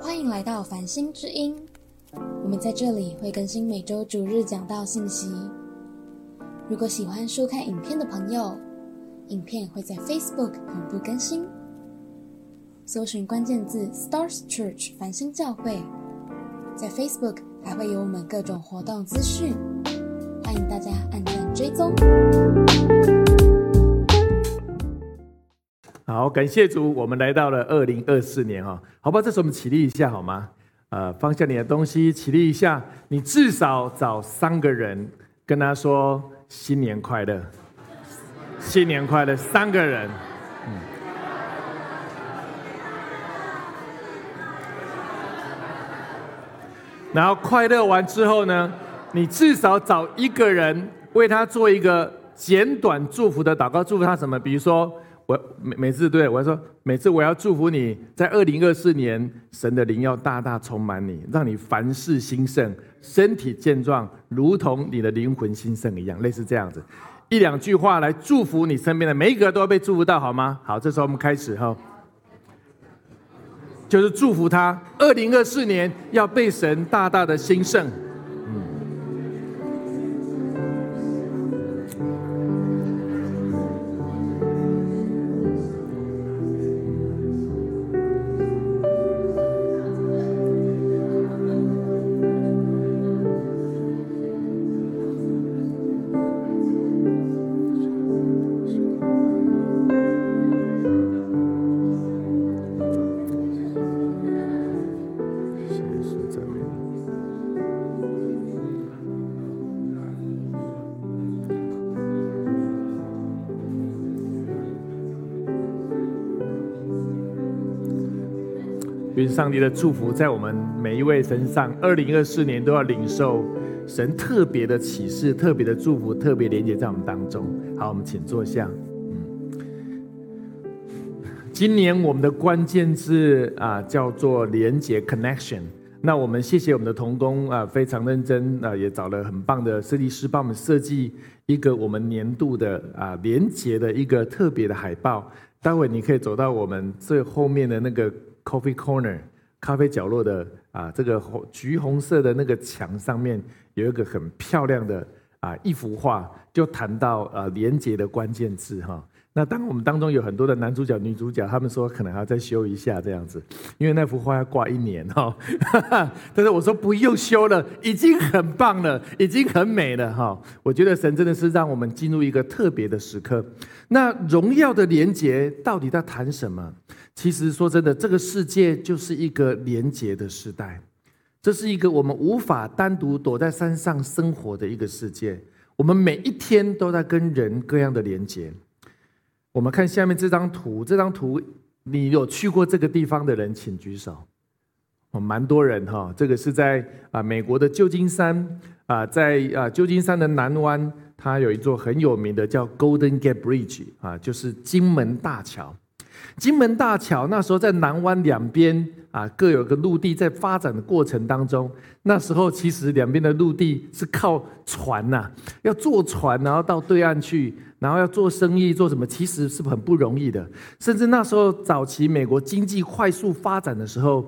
欢迎来到繁星之音，我们在这里会更新每周主日讲道信息。如果喜欢收看影片的朋友，影片会在 Facebook 同步更新。搜寻关键字 “Stars Church” 繁星教会，在 Facebook 还会有我们各种活动资讯，欢迎大家按赞追踪。好，感谢主，我们来到了二零二四年哈，好吧，这时候我们起立一下好吗？呃，放下你的东西，起立一下，你至少找三个人跟他说新年快乐，新年快乐，三个人。嗯。然后快乐完之后呢，你至少找一个人为他做一个简短祝福的祷告，祝福他什么？比如说。我每每次对我说，每次我要祝福你在二零二四年，神的灵要大大充满你，让你凡事兴盛，身体健壮，如同你的灵魂兴盛一样，类似这样子，一两句话来祝福你身边的每一个都要被祝福到，好吗？好，这时候我们开始哈，就是祝福他二零二四年要被神大大的兴盛。上帝的祝福在我们每一位身上。二零二四年都要领受神特别的启示、特别的祝福、特别连接在我们当中。好，我们请坐下。嗯，今年我们的关键字啊叫做连接 （connection）。那我们谢谢我们的童工啊，非常认真啊，也找了很棒的设计师帮我们设计一个我们年度的啊连接的一个特别的海报。待会你可以走到我们最后面的那个。Coffee Corner，咖啡角落的啊，这个红橘红色的那个墙上面有一个很漂亮的啊一幅画，就谈到呃连接的关键字哈。那当我们当中有很多的男主角、女主角，他们说可能还要再修一下这样子，因为那幅画要挂一年哈。但是我说不用修了，已经很棒了，已经很美了哈。我觉得神真的是让我们进入一个特别的时刻。那荣耀的连接到底在谈什么？其实说真的，这个世界就是一个连接的时代，这是一个我们无法单独躲在山上生活的一个世界。我们每一天都在跟人各样的连接。我们看下面这张图，这张图你有去过这个地方的人，请举手。哦，蛮多人哈。这个是在啊美国的旧金山啊，在啊旧金山的南湾，它有一座很有名的叫 Golden Gate Bridge 啊，就是金门大桥。金门大桥那时候在南湾两边啊，各有个陆地，在发展的过程当中，那时候其实两边的陆地是靠船呐，要坐船然后到对岸去。然后要做生意做什么，其实是很不容易的。甚至那时候早期美国经济快速发展的时候，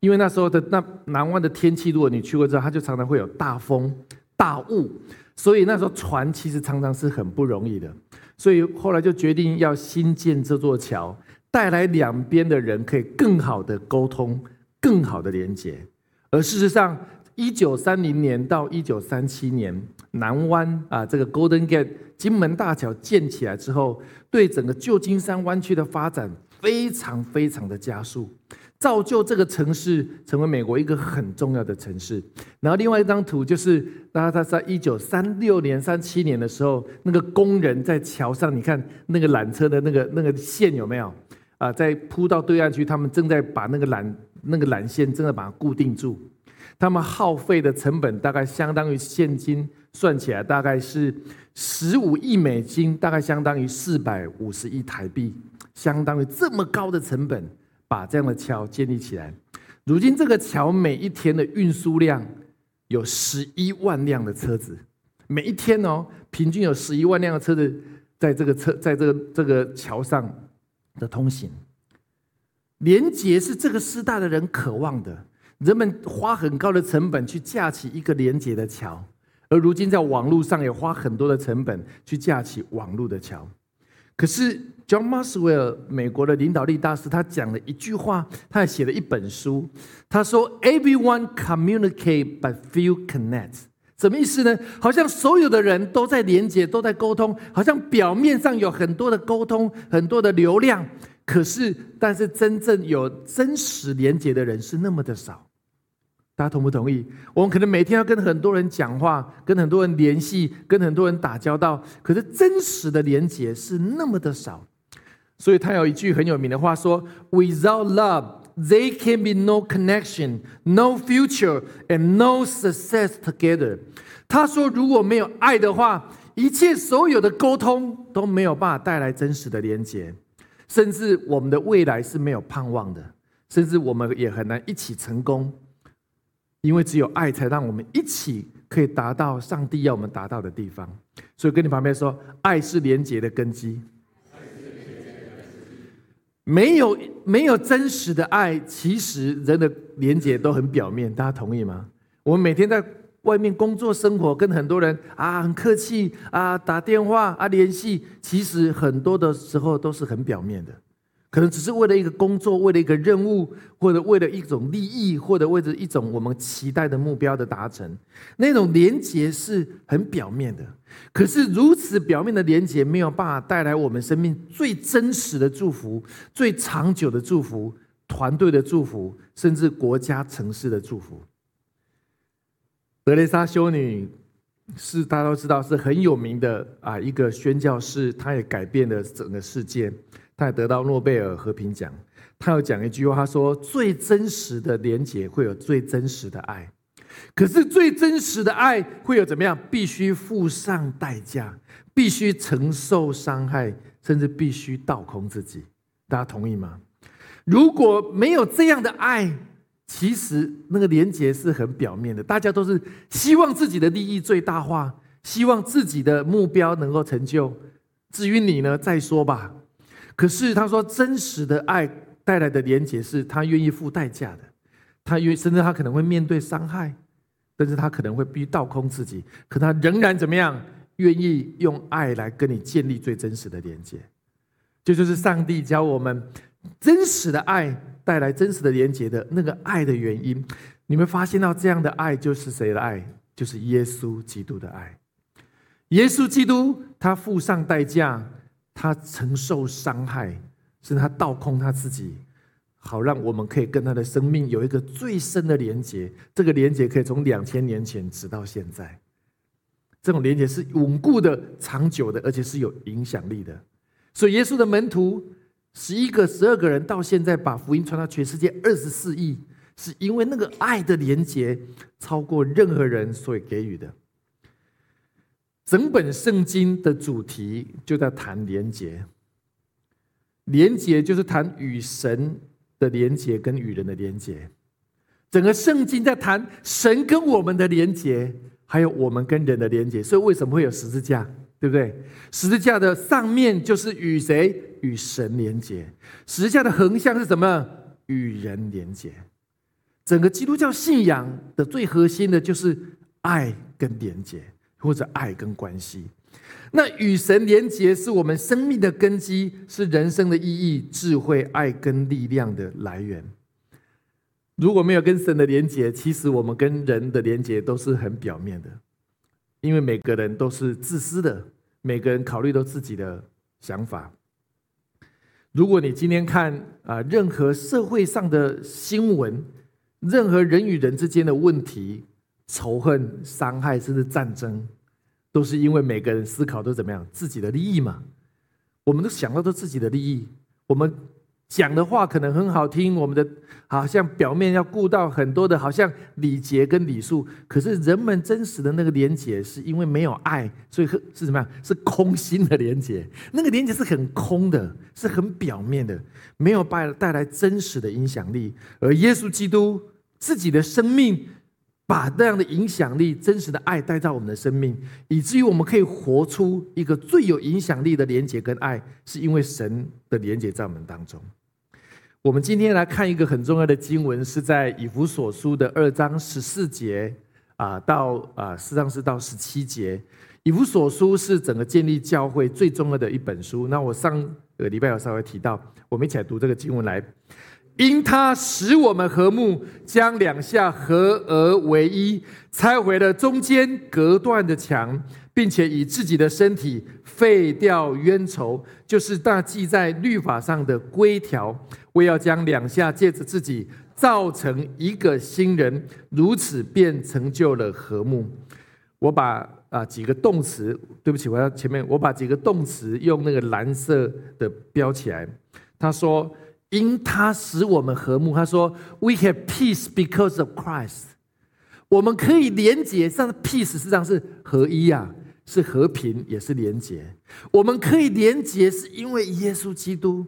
因为那时候的那南湾的天气，如果你去过之后，它就常常会有大风大雾，所以那时候船其实常常是很不容易的。所以后来就决定要新建这座桥，带来两边的人可以更好的沟通，更好的连接。而事实上，一九三零年到一九三七年，南湾啊这个 Golden Gate。金门大桥建起来之后，对整个旧金山湾区的发展非常非常的加速，造就这个城市成为美国一个很重要的城市。然后另外一张图就是，那他在一九三六年、三七年的时候，那个工人在桥上，你看那个缆车的那个那个线有没有啊？在铺到对岸去，他们正在把那个缆那个缆线正在把它固定住，他们耗费的成本大概相当于现金算起来大概是。十五亿美金大概相当于四百五十亿台币，相当于这么高的成本把这样的桥建立起来。如今这个桥每一天的运输量有十一万辆的车子，每一天哦，平均有十一万辆的车子在这个车在这个这个桥上的通行。连结是这个时代的人渴望的，人们花很高的成本去架起一个连结的桥，而如今在网络上也花很多的成本去架起网络的桥。可是 John Maxwell 美国的领导力大师，他讲了一句话，他还写了一本书，他说：“Everyone communicate, but few connect。”什么意思呢？好像所有的人都在连接，都在沟通，好像表面上有很多的沟通，很多的流量。可是，但是真正有真实连接的人是那么的少。大家同不同意？我们可能每天要跟很多人讲话，跟很多人联系，跟很多人打交道，可是真实的连接是那么的少。所以他有一句很有名的话说：“Without love。” They can be no connection, no future, and no success together。他说，如果没有爱的话，一切所有的沟通都没有办法带来真实的连接，甚至我们的未来是没有盼望的，甚至我们也很难一起成功，因为只有爱才让我们一起可以达到上帝要我们达到的地方。所以，跟你旁边说，爱是连接的根基。没有没有真实的爱，其实人的连接都很表面，大家同意吗？我们每天在外面工作生活，跟很多人啊很客气啊打电话啊联系，其实很多的时候都是很表面的。可能只是为了一个工作，为了一个任务，或者为了一种利益，或者为了一种我们期待的目标的达成，那种连结是很表面的。可是如此表面的连结，没有办法带来我们生命最真实的祝福、最长久的祝福、团队的祝福，甚至国家、城市的祝福。德雷莎修女是大家都知道是很有名的啊，一个宣教士，她也改变了整个世界。他得到诺贝尔和平奖。他有讲一句话，他说：“最真实的连结会有最真实的爱，可是最真实的爱会有怎么样？必须付上代价，必须承受伤害，甚至必须倒空自己。大家同意吗？如果没有这样的爱，其实那个连结是很表面的，大家都是希望自己的利益最大化，希望自己的目标能够成就。至于你呢，再说吧。”可是他说，真实的爱带来的连结是他愿意付代价的，他愿甚至他可能会面对伤害，但是他可能会必须倒空自己，可他仍然怎么样，愿意用爱来跟你建立最真实的连接。这就是上帝教我们真实的爱带来真实的连接的那个爱的原因。你们发现到这样的爱就是谁的爱？就是耶稣基督的爱。耶稣基督他付上代价。他承受伤害，是他倒空他自己，好让我们可以跟他的生命有一个最深的连接。这个连接可以从两千年前直到现在，这种连接是稳固的、长久的，而且是有影响力的。所以，耶稣的门徒十一个、十二个人到现在把福音传到全世界二十四亿，是因为那个爱的连接超过任何人所给予的。整本圣经的主题就在谈连结，连结就是谈与神的连结跟与人的连结。整个圣经在谈神跟我们的连结，还有我们跟人的连结。所以为什么会有十字架？对不对？十字架的上面就是与谁？与神连结。十字架的横向是什么？与人连结。整个基督教信仰的最核心的就是爱跟连结。或者爱跟关系，那与神连结是我们生命的根基，是人生的意义、智慧、爱跟力量的来源。如果没有跟神的连结，其实我们跟人的连结都是很表面的，因为每个人都是自私的，每个人考虑到自己的想法。如果你今天看啊，任何社会上的新闻，任何人与人之间的问题。仇恨、伤害，甚至战争，都是因为每个人思考都怎么样？自己的利益嘛。我们都想到都自己的利益。我们讲的话可能很好听，我们的好像表面要顾到很多的，好像礼节跟礼数。可是人们真实的那个连结，是因为没有爱，所以是怎么样？是空心的连结。那个连结是很空的，是很表面的，没有带带来真实的影响力。而耶稣基督自己的生命。把那样的影响力、真实的爱带到我们的生命，以至于我们可以活出一个最有影响力的连接跟爱，是因为神的连接在我们当中。我们今天来看一个很重要的经文，是在以弗所书的二章十四节啊到啊，实际上是到十七节。以弗所书是整个建立教会最重要的一本书。那我上个礼拜有稍微提到，我们一起来读这个经文来。因他使我们和睦，将两下合而为一，拆毁了中间隔断的墙，并且以自己的身体废掉冤仇，就是大记在律法上的规条，为要将两下借着自己造成一个新人，如此便成就了和睦。我把啊几个动词，对不起，我要前面我把几个动词用那个蓝色的标起来。他说。因他使我们和睦，他说：“We have peace because of Christ。”我们可以连接上 peace，实际上是合一啊，是和平，也是连接。我们可以连接，是因为耶稣基督。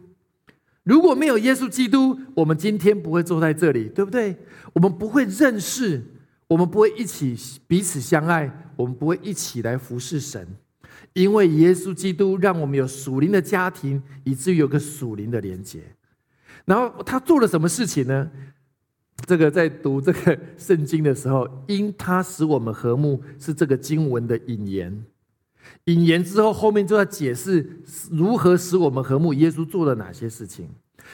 如果没有耶稣基督，我们今天不会坐在这里，对不对？我们不会认识，我们不会一起彼此相爱，我们不会一起来服侍神。因为耶稣基督让我们有属灵的家庭，以至于有个属灵的连接。然后他做了什么事情呢？这个在读这个圣经的时候，因他使我们和睦，是这个经文的引言。引言之后，后面就要解释如何使我们和睦。耶稣做了哪些事情？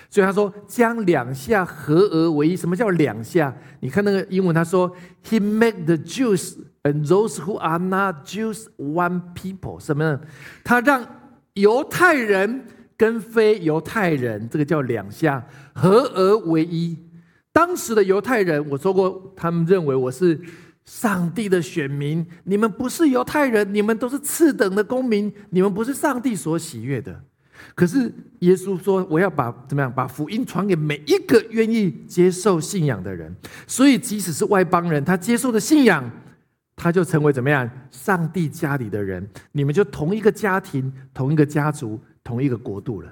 所以他说将两下合而为一。什么叫两下？你看那个英文，他说 He made the Jews and those who are not Jews one people。什么呢？他让犹太人。跟非犹太人，这个叫两项合而为一。当时的犹太人，我说过，他们认为我是上帝的选民，你们不是犹太人，你们都是次等的公民，你们不是上帝所喜悦的。可是耶稣说，我要把怎么样，把福音传给每一个愿意接受信仰的人。所以，即使是外邦人，他接受的信仰，他就成为怎么样，上帝家里的人。你们就同一个家庭，同一个家族。同一个国度了，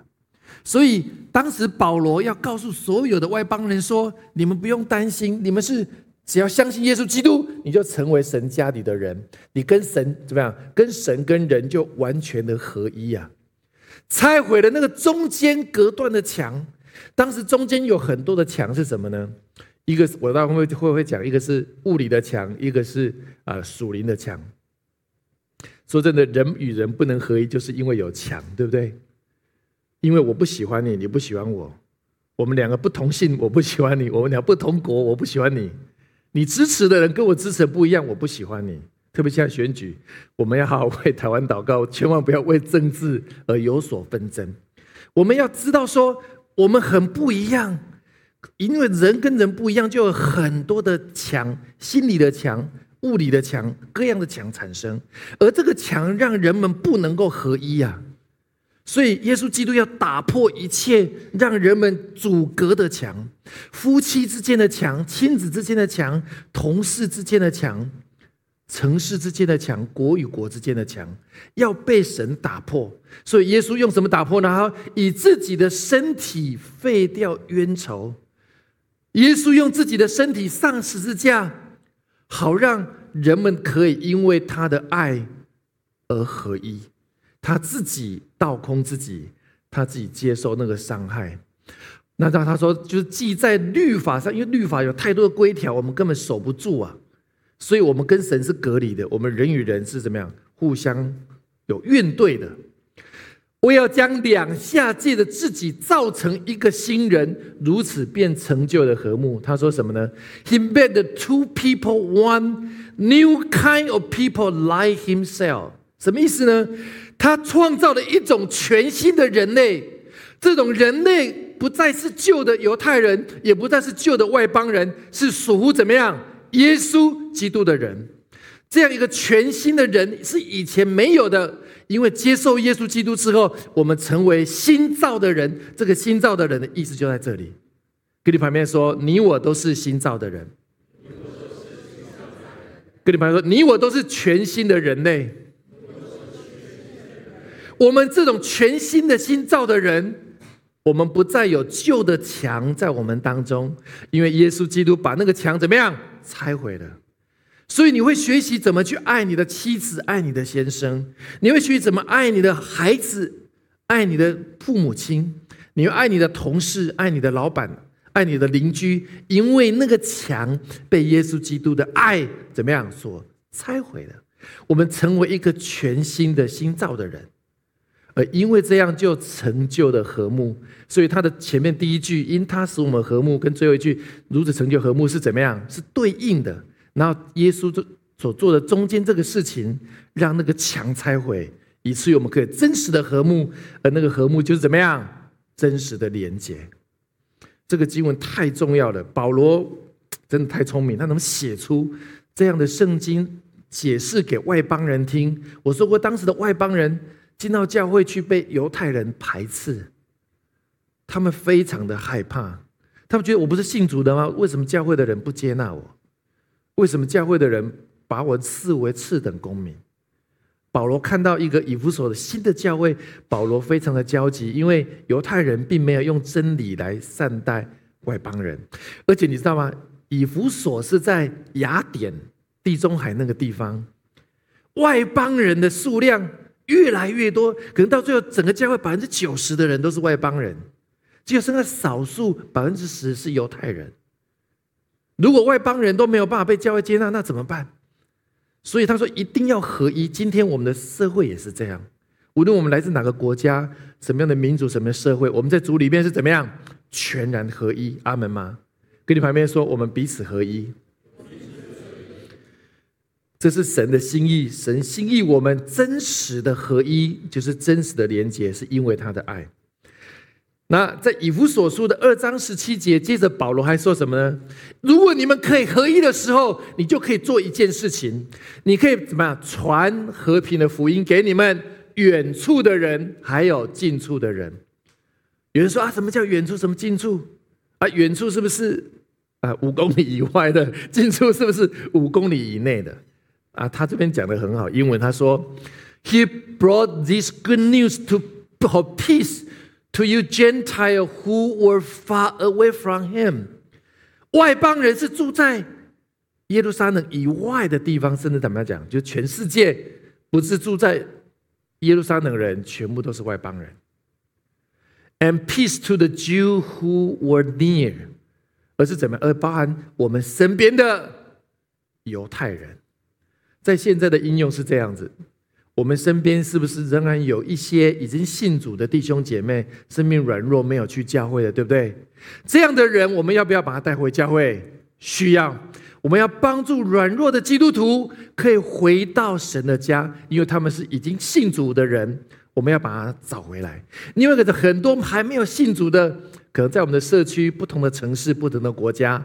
所以当时保罗要告诉所有的外邦人说：“你们不用担心，你们是只要相信耶稣基督，你就成为神家里的人，你跟神怎么样？跟神跟人就完全的合一呀！拆毁了那个中间隔断的墙。当时中间有很多的墙是什么呢？一个我待会会会讲？一个是物理的墙，一个是啊属灵的墙。说真的，人与人不能合一，就是因为有墙，对不对？”因为我不喜欢你，你不喜欢我，我们两个不同姓，我不喜欢你；我们俩不同国，我不喜欢你。你支持的人跟我支持的不一样，我不喜欢你。特别像选举，我们要好好为台湾祷告，千万不要为政治而有所纷争。我们要知道说，我们很不一样，因为人跟人不一样，就有很多的墙，心理的墙、物理的墙、各样的墙产生，而这个墙让人们不能够合一呀。所以，耶稣基督要打破一切让人们阻隔的墙，夫妻之间的墙，亲子之间的墙，同事之间的墙，城市之间的墙，国与国之间的墙，要被神打破。所以，耶稣用什么打破呢？以自己的身体废掉冤仇。耶稣用自己的身体上十字架，好让人们可以因为他的爱而合一。他自己倒空自己，他自己接受那个伤害。那让他说，就是记在律法上，因为律法有太多的规条，我们根本守不住啊。所以，我们跟神是隔离的，我们人与人是怎么样，互相有怨对的。我要将两下界的自己造成一个新人，如此便成就了和睦。他说什么呢？He made the two people one new kind of people like himself。什么意思呢？他创造了一种全新的人类，这种人类不再是旧的犹太人，也不再是旧的外邦人，是属乎怎么样？耶稣基督的人，这样一个全新的人是以前没有的。因为接受耶稣基督之后，我们成为新造的人。这个新造的人的意思就在这里。跟你旁边说，你我都是新造的人。跟你旁边说，你我都是全新的人类。我们这种全新的新造的人，我们不再有旧的墙在我们当中，因为耶稣基督把那个墙怎么样拆毁了。所以你会学习怎么去爱你的妻子，爱你的先生；你会学习怎么爱你的孩子，爱你的父母亲；你要爱你的同事，爱你的老板，爱你的邻居，因为那个墙被耶稣基督的爱怎么样所拆毁了。我们成为一个全新的新造的人，而因为这样就成就了和睦。所以他的前面第一句“因他使我们和睦”跟最后一句“如此成就和睦”是怎么样？是对应的。然后耶稣所所做的中间这个事情，让那个墙拆毁，以至于我们可以真实的和睦。而那个和睦就是怎么样？真实的连接。这个经文太重要了。保罗真的太聪明，他能写出这样的圣经。解释给外邦人听。我说过，当时的外邦人进到教会去被犹太人排斥，他们非常的害怕。他们觉得我不是信主的吗？为什么教会的人不接纳我？为什么教会的人把我视为次等公民？保罗看到一个以弗所的新的教会，保罗非常的焦急，因为犹太人并没有用真理来善待外邦人，而且你知道吗？以弗所是在雅典。地中海那个地方，外邦人的数量越来越多，可能到最后整个教会百分之九十的人都是外邦人，只有剩下少数百分之十是犹太人。如果外邦人都没有办法被教会接纳，那怎么办？所以他说一定要合一。今天我们的社会也是这样，无论我们来自哪个国家、什么样的民族、什么社会，我们在主里面是怎么样全然合一？阿门吗？跟你旁边说，我们彼此合一。这是神的心意，神心意我们真实的合一，就是真实的连接，是因为他的爱。那在以弗所书的二章十七节，接着保罗还说什么呢？如果你们可以合一的时候，你就可以做一件事情，你可以怎么样传和平的福音给你们远处的人，还有近处的人。有人说啊，什么叫远处？什么近处？啊，远处是不是啊五公里以外的？近处是不是五公里以内的？啊，他这边讲的很好，英文他说，He brought this good news to of peace to you Gentile who were far away from him。外邦人是住在耶路撒冷以外的地方，甚至怎么样讲，就全世界不是住在耶路撒冷人，全部都是外邦人。And peace to the Jew who were near，而是怎么样，而包含我们身边的犹太人。在现在的应用是这样子，我们身边是不是仍然有一些已经信主的弟兄姐妹，生命软弱没有去教会的，对不对？这样的人，我们要不要把他带回教会？需要，我们要帮助软弱的基督徒可以回到神的家，因为他们是已经信主的人，我们要把他找回来。另外一个，很多还没有信主的，可能在我们的社区、不同的城市、不同的国家。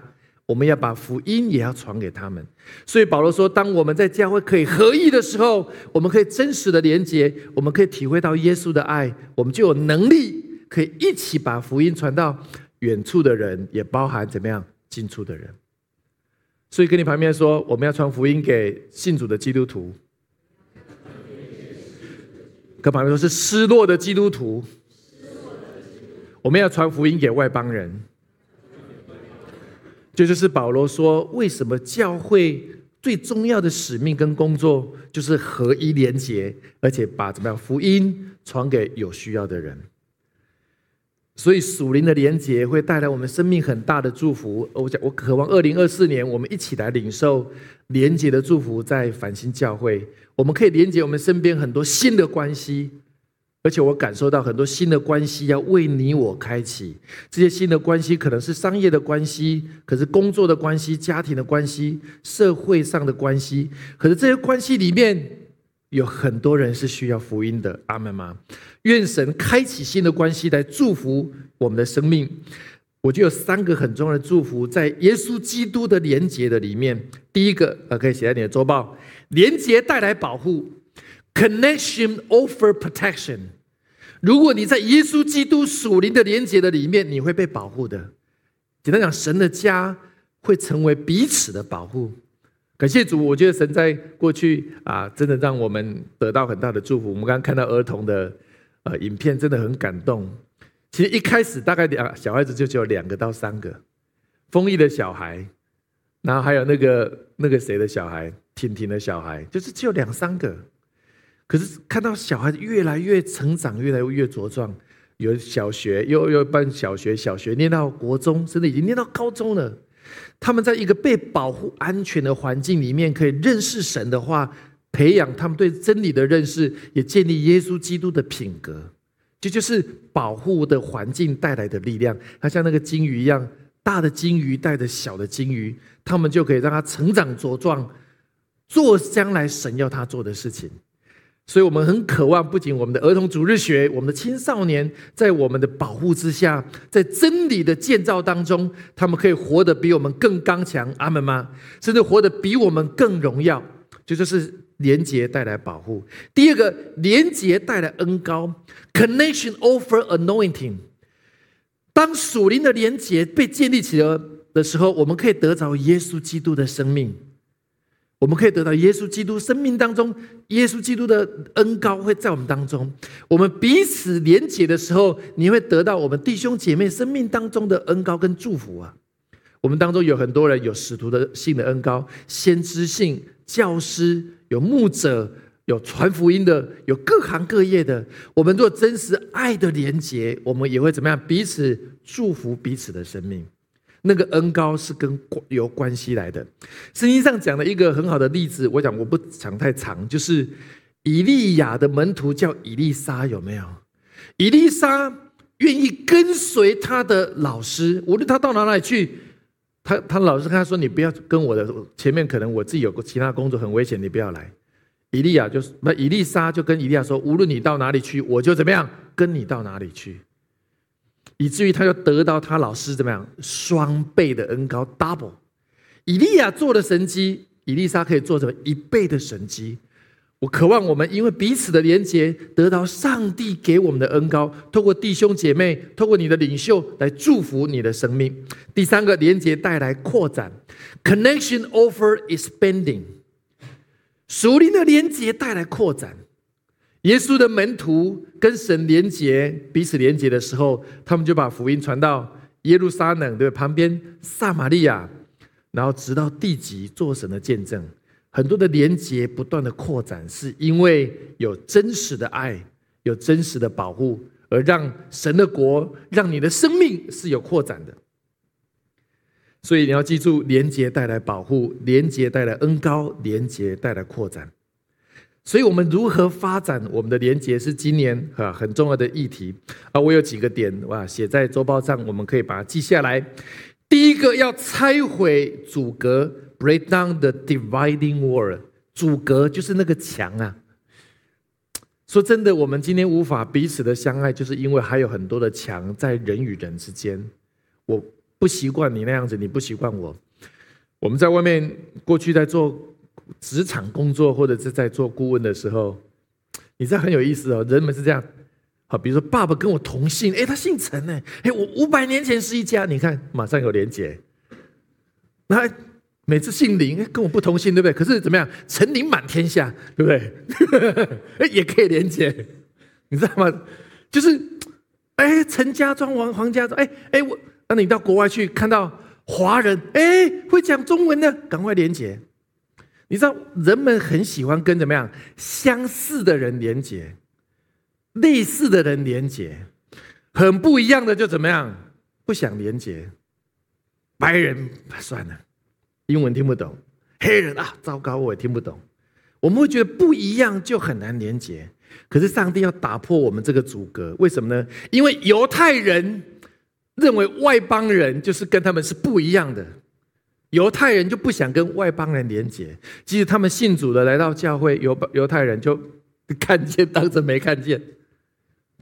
我们要把福音也要传给他们，所以保罗说：“当我们在教会可以合一的时候，我们可以真实的连接，我们可以体会到耶稣的爱，我们就有能力可以一起把福音传到远处的人，也包含怎么样近处的人。所以跟你旁边说，我们要传福音给信主的基督徒，跟旁边说是失落的基督徒，我们要传福音给外邦人。”这就是保罗说，为什么教会最重要的使命跟工作就是合一连结，而且把怎么样福音传给有需要的人。所以属灵的连结会带来我们生命很大的祝福。我讲，我渴望二零二四年我们一起来领受连结的祝福，在繁星教会，我们可以连接我们身边很多新的关系。而且我感受到很多新的关系要为你我开启，这些新的关系可能是商业的关系，可是工作的关系、家庭的关系、社会上的关系，可是这些关系里面有很多人是需要福音的。阿门吗？愿神开启新的关系来祝福我们的生命。我就有三个很重要的祝福，在耶稣基督的连结的里面。第一个，呃，可以写在你的周报：连结带来保护。Connection offer protection。如果你在耶稣基督属灵的连接的里面，你会被保护的。简单讲，神的家会成为彼此的保护。感谢主，我觉得神在过去啊，真的让我们得到很大的祝福。我们刚刚看到儿童的呃影片，真的很感动。其实一开始大概两小孩子就只有两个到三个，丰毅的小孩，然后还有那个那个谁的小孩，婷婷的小孩，就是只有两三个。可是看到小孩子越来越成长，越来越茁壮，有小学，又又办小学，小学念到国中，甚至已经念到高中了。他们在一个被保护、安全的环境里面，可以认识神的话，培养他们对真理的认识，也建立耶稣基督的品格。这就是保护的环境带来的力量。它像那个金鱼一样，大的金鱼带着小的金鱼，他们就可以让它成长茁壮，做将来神要他做的事情。所以，我们很渴望，不仅我们的儿童主日学，我们的青少年，在我们的保护之下，在真理的建造当中，他们可以活得比我们更刚强，阿门吗？甚至活得比我们更荣耀，这就是连结带来保护。第二个，连结带来恩高，connection offer anointing。当属灵的连结被建立起来的时候，我们可以得着耶稣基督的生命。我们可以得到耶稣基督生命当中，耶稣基督的恩高会在我们当中。我们彼此连结的时候，你会得到我们弟兄姐妹生命当中的恩高跟祝福啊！我们当中有很多人有使徒的性的恩高，先知性教师，有牧者，有传福音的，有各行各业的。我们做真实爱的连结，我们也会怎么样？彼此祝福彼此的生命。那个恩高是跟有关系来的。圣经上讲的一个很好的例子，我讲我不讲太长，就是以利亚的门徒叫以利沙，有没有？以利沙愿意跟随他的老师，无论他到哪里去，他他老师跟他说：“你不要跟我的前面，可能我自己有个其他工作很危险，你不要来。”以利亚就是不，以利沙就跟以利亚说：“无论你到哪里去，我就怎么样跟你到哪里去。”以至于他就得到他老师怎么样双倍的恩高 double，以利亚做的神迹，以利莎可以做成一倍的神迹。我渴望我们因为彼此的连结，得到上帝给我们的恩高，透过弟兄姐妹，透过你的领袖来祝福你的生命。第三个连结带来扩展，connection over expanding，属灵的连结带来扩展。耶稣的门徒跟神连结，彼此连结的时候，他们就把福音传到耶路撒冷的旁边撒玛利亚，然后直到地极做神的见证。很多的连结不断的扩展，是因为有真实的爱，有真实的保护，而让神的国，让你的生命是有扩展的。所以你要记住，连结带来保护，连结带来恩高，连结带来扩展。所以，我们如何发展我们的连结是今年啊很重要的议题啊。我有几个点哇，写在周报上，我们可以把它记下来。第一个要拆毁阻隔，break down the dividing wall。阻隔就是那个墙啊。说真的，我们今天无法彼此的相爱，就是因为还有很多的墙在人与人之间。我不习惯你那样子，你不习惯我。我们在外面过去在做。职场工作或者是在做顾问的时候，你知道很有意思哦。人们是这样，好，比如说爸爸跟我同姓，哎，他姓陈呢，哎，我五百年前是一家，你看马上有连结。那每次姓林，跟我不同姓，对不对？可是怎么样，陈林满天下，对不对？哎，也可以连接，你知道吗？就是，哎，陈家庄王黄家庄，哎哎，我，那你到国外去看到华人，哎，会讲中文的，赶快连接。你知道人们很喜欢跟怎么样相似的人连接，类似的人连接，很不一样的就怎么样不想连接。白人算了，英文听不懂；黑人啊，糟糕，我也听不懂。我们会觉得不一样就很难连接。可是上帝要打破我们这个阻隔，为什么呢？因为犹太人认为外邦人就是跟他们是不一样的。犹太人就不想跟外邦人连结，即使他们信主的来到教会，犹犹太人就看见当成没看见，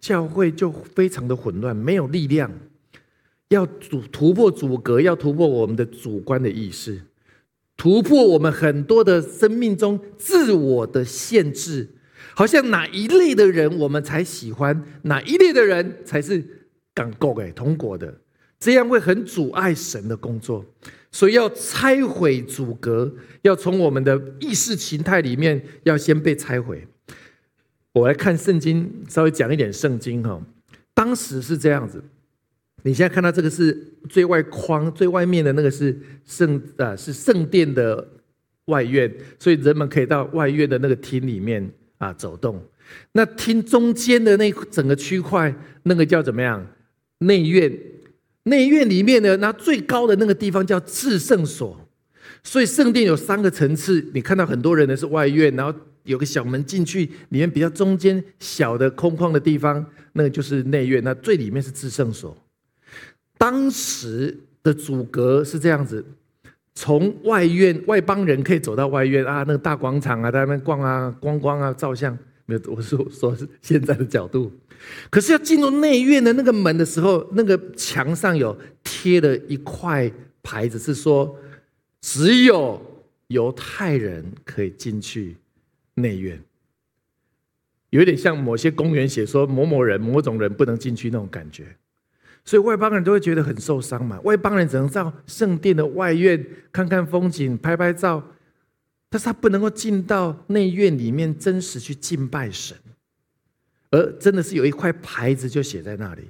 教会就非常的混乱，没有力量。要突突破阻隔，要突破我们的主观的意识，突破我们很多的生命中自我的限制，好像哪一类的人我们才喜欢，哪一类的人才是港够哎通过的，这样会很阻碍神的工作。所以要拆毁阻隔，要从我们的意识形态里面要先被拆毁。我来看圣经，稍微讲一点圣经哈。当时是这样子，你现在看到这个是最外框最外面的那个是圣啊，是圣殿的外院，所以人们可以到外院的那个厅里面啊走动。那厅中间的那整个区块，那个叫怎么样？内院。内院里面呢，那最高的那个地方叫至圣所。所以圣殿有三个层次，你看到很多人呢是外院，然后有个小门进去，里面比较中间小的空旷的地方，那个就是内院。那最里面是至圣所。当时的阻隔是这样子：从外院外邦人可以走到外院啊，那个大广场啊，在那边逛啊、观光啊、照相。没有，我说说是现在的角度。可是要进入内院的那个门的时候，那个墙上有贴了一块牌子，是说。只有犹太人可以进去内院，有点像某些公园写说某某人、某种人不能进去那种感觉，所以外邦人都会觉得很受伤嘛。外邦人只能到圣殿的外院看看风景、拍拍照，但是他不能够进到内院里面真实去敬拜神，而真的是有一块牌子就写在那里，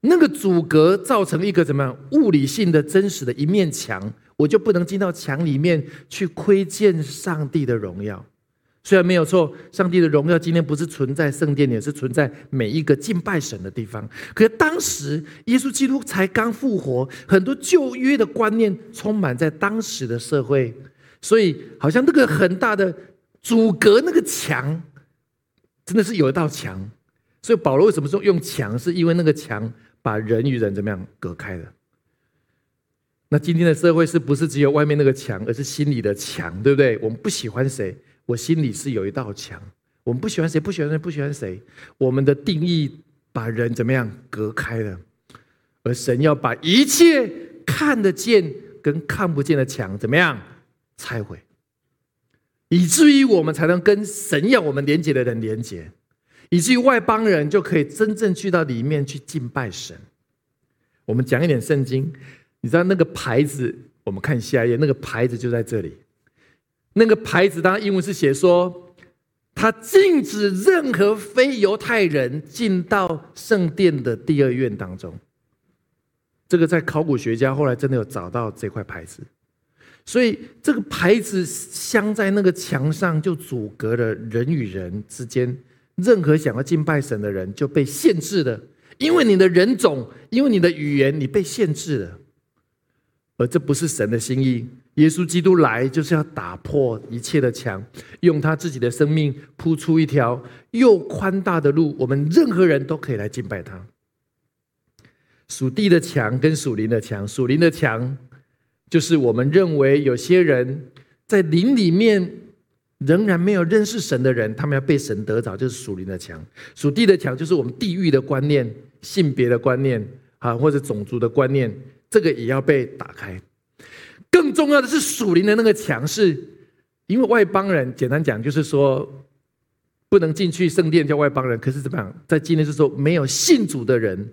那个阻隔造成一个怎么样物理性的真实的一面墙。我就不能进到墙里面去窥见上帝的荣耀。虽然没有错，上帝的荣耀今天不是存在圣殿里，是存在每一个敬拜神的地方。可是当时耶稣基督才刚复活，很多旧约的观念充满在当时的社会，所以好像那个很大的阻隔那个墙，真的是有一道墙。所以保罗为什么说用墙？是因为那个墙把人与人怎么样隔开了。那今天的社会是不是只有外面那个墙，而是心里的墙，对不对？我们不喜欢谁，我心里是有一道墙。我们不喜欢谁，不喜欢谁，不喜欢谁。我们的定义把人怎么样隔开了？而神要把一切看得见跟看不见的墙怎么样拆毁，以至于我们才能跟神要我们连接的人连接，以至于外邦人就可以真正去到里面去敬拜神。我们讲一点圣经。你知道那个牌子？我们看下一页，那个牌子就在这里。那个牌子，当然英文是写说，他禁止任何非犹太人进到圣殿的第二院当中。这个在考古学家后来真的有找到这块牌子，所以这个牌子镶在那个墙上，就阻隔了人与人之间，任何想要敬拜神的人就被限制了，因为你的人种，因为你的语言，你被限制了。而这不是神的心意。耶稣基督来就是要打破一切的墙，用他自己的生命铺出一条又宽大的路，我们任何人都可以来敬拜他。属地的墙跟属灵的墙，属灵的墙就是我们认为有些人在灵里面仍然没有认识神的人，他们要被神得着，就是属灵的墙。属地的墙就是我们地域的观念、性别的观念啊，或者种族的观念。这个也要被打开。更重要的是，属灵的那个墙，是因为外邦人，简单讲就是说，不能进去圣殿叫外邦人。可是怎么样，在今天是说，没有信主的人，